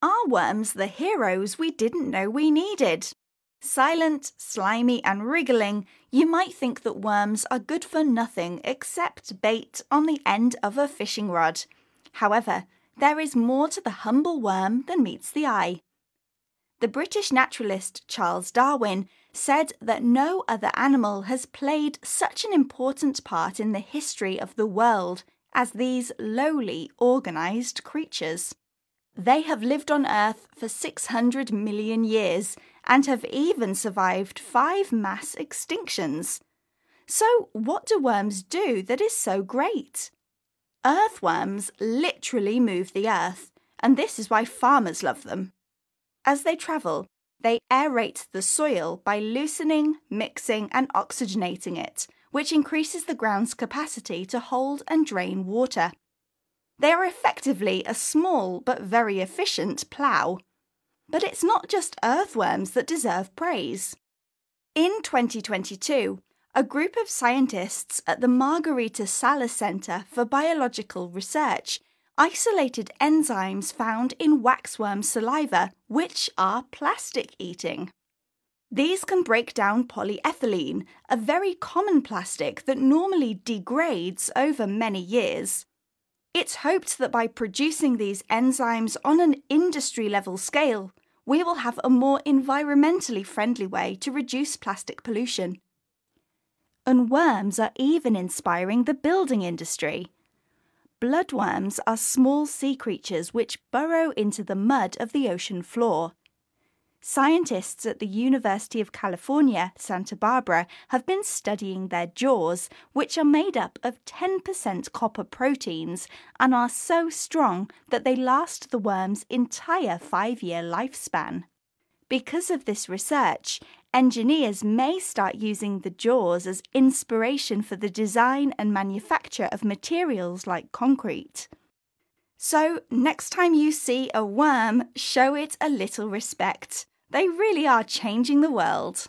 Are worms the heroes we didn't know we needed? Silent, slimy, and wriggling, you might think that worms are good for nothing except bait on the end of a fishing rod. However, there is more to the humble worm than meets the eye. The British naturalist Charles Darwin said that no other animal has played such an important part in the history of the world as these lowly, organised creatures. They have lived on Earth for 600 million years and have even survived five mass extinctions. So, what do worms do that is so great? Earthworms literally move the earth, and this is why farmers love them. As they travel, they aerate the soil by loosening, mixing, and oxygenating it, which increases the ground's capacity to hold and drain water. They are effectively a small but very efficient plough. But it's not just earthworms that deserve praise. In 2022, a group of scientists at the Margarita Salas Center for Biological Research isolated enzymes found in waxworm saliva, which are plastic eating. These can break down polyethylene, a very common plastic that normally degrades over many years. It's hoped that by producing these enzymes on an industry level scale, we will have a more environmentally friendly way to reduce plastic pollution. And worms are even inspiring the building industry. Bloodworms are small sea creatures which burrow into the mud of the ocean floor. Scientists at the University of California, Santa Barbara have been studying their jaws, which are made up of 10% copper proteins and are so strong that they last the worm's entire five year lifespan. Because of this research, engineers may start using the jaws as inspiration for the design and manufacture of materials like concrete. So, next time you see a worm, show it a little respect. They really are changing the world.